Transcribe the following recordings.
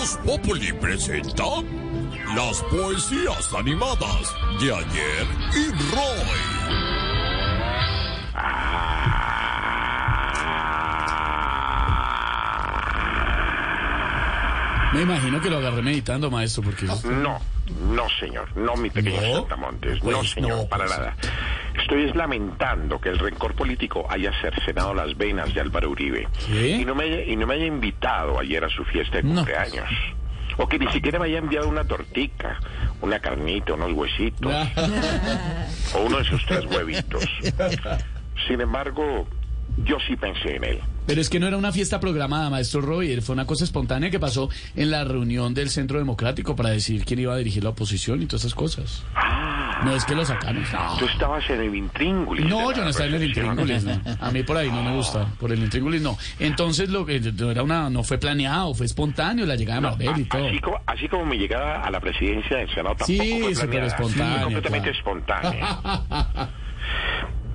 Voz Populi presenta las poesías animadas de ayer y Roy. Me imagino que lo agarré meditando, maestro, porque... No, no, señor. No, mi pequeño ¿No? Saltamontes. no, Pues señor, no, para pues. nada. Estoy es lamentando que el rencor político haya cercenado las venas de Álvaro Uribe. ¿Qué? Y no, me haya, y no me haya invitado ayer a su fiesta de No. cumpleaños. O que ni siquiera me haya enviado una tortica, una carnita, unos huesitos, o uno de esos tres huevitos. Sin embargo, yo sí pensé en él. Pero es que no era una fiesta programada, maestro Roy, fue una cosa espontánea que pasó en la reunión del Centro Democrático para decidir quién iba a dirigir la oposición y todas esas cosas. Ah, No es que lo sacaron. tú estabas en el intríngulis. No, yo no estaba en el intríngulis, no. A mí por ahí no me gusta, por el intríngulis no. Entonces lo que no era una, no fue planeado, fue espontáneo la llegada de Marvel y todo. Así como, así como mi llegada a la presidencia del Senado tampoco Sí, fue súper espontánea, Sí, completamente claro. espontánea.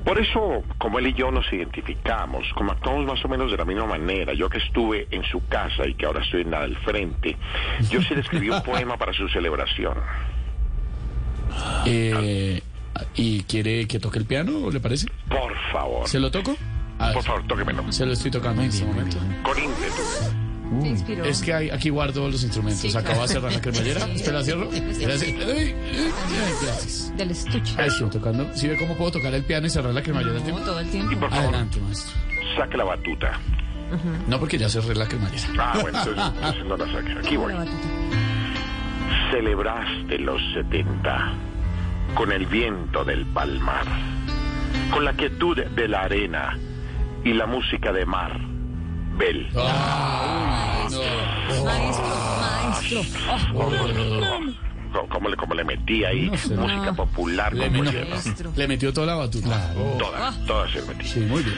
Por eso, como él y yo nos identificamos, como actuamos más o menos de la misma manera, yo que estuve en su casa y que ahora estoy en la del frente, yo sí le escribí un poema para su celebración. Eh, ¿Y quiere que toque el piano, le parece? Por favor, ¿Se lo toco? A ver, por favor, tóquemelo. se lo estoy tocando en este momento. Con ímpetu. Es que hay- aquí guardo los instrumentos. Acabo de cerrar la cremallera. Espera, cierro. Gracias. Ay, Gracias. Del estuche. Ahí estoy tocando. ¿Sí ve cómo puedo tocar el piano y cerrar la cremallera tiempo? todo el Y tiempo. por favor, Adelante, maestro. saque la batuta. No, porque ya cerré la cremallera. Ah, bueno, entonces, entonces no la saque. Aquí voy. Celebraste los 70 con el viento del palmar, con la quietud de la arena y la música de mar. Bel. Maestro, maestro. Co- Como le, como le metí ahí No sé. música popular Le, no, ¿no? Maestro. le metió toda la batuta. Todas, todas se metí. Sí, muy bien.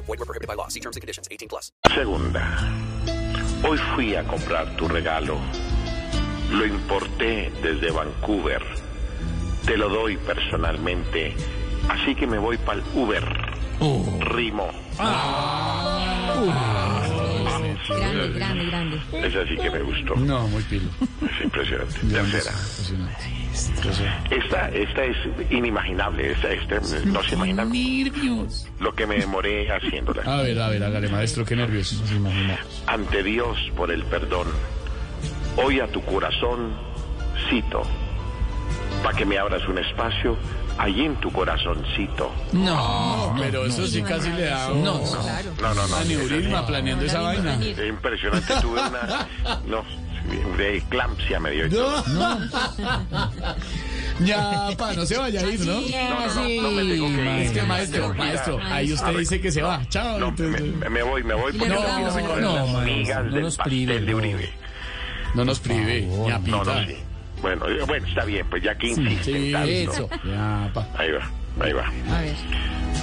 Group. Void were prohibited by law. See terms and conditions. 18 plus. Segunda, hoy fui a comprar tu regalo. Lo importé desde Vancouver. Te lo doy personalmente. Así que me voy para el Uber. Rimo. Grande, grande, grande. Es así que me gustó. No, muy pilo. Es impresionante. Tercera. Esta, esta es inimaginable. Esta, esta no se imagina Nervios. lo que me demoré haciéndola. A ver, a ver, hágale, maestro, qué nervioso. No se imagina. Ante Dios por el perdón. Hoy a tu corazón cito. Para que me abras un espacio allí en tu corazoncito. No, pero eso sí casi le da un No, claro. No, no, no. aneurisma planeando esa vaina. Es impresionante. Tuve una. No, de eclampsia me dio. y todo. Ya, pa, no se vaya a ir, ¿no? No, no, no, no me tengo que ir. Es que Se maestro, maestro, ahí A usted ver, dice que se va. Chao. No, me, me voy, me voy porque no no prive, de no. Uribe. No nos prive, No, ñapita. no, sí. Bueno, eh, bueno, está bien, pues ya que insisten Sí, tanto. eso. Ya, pa. Ahí va, ahí va. A ver.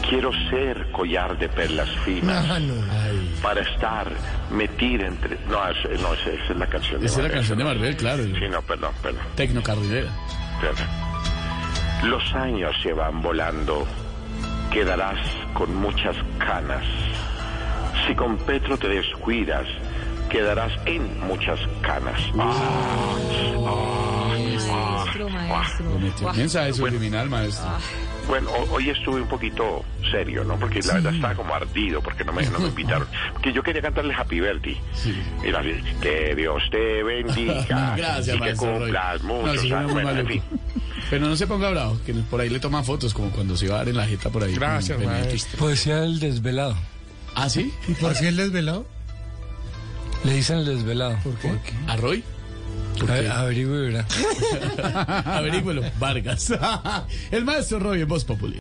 Quiero ser collar de perlas finas Ay. para estar metida entre... No, es- no esa, esa es la canción de Esa es la canción de Marvel, claro. Sí, no, perdón, perdón. Tecnocarrilera. perdón. Los años se van volando, quedarás con muchas canas. Si con Petro te descuidas, quedarás en muchas canas. Ah, ah, Maestro, maestro. Le metió Guau. mensaje subliminal, maestro. Bueno, ho- hoy estuve un poquito serio, ¿no? Porque la verdad estaba como ardido porque no me, no me invitaron. Porque yo quería cantarle Happy Birthday. Mira, así, que Dios te bendiga. Gracias, y que maestro. Roy. cumplas No, sí, Bueno, en fin. Pero no se ponga bravo, que por ahí le toman fotos, como cuando se iba a dar en la jeta por ahí. Gracias, maestro. Poesía del desvelado. ¿Ah, sí? ¿Por qué el desvelado? Le dicen el desvelado. ¿Por qué? ¿A Roy? A- Averigüe y verá. Averígüelo, Vargas. El maestro Roy en Voz Populi.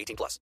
18 plus.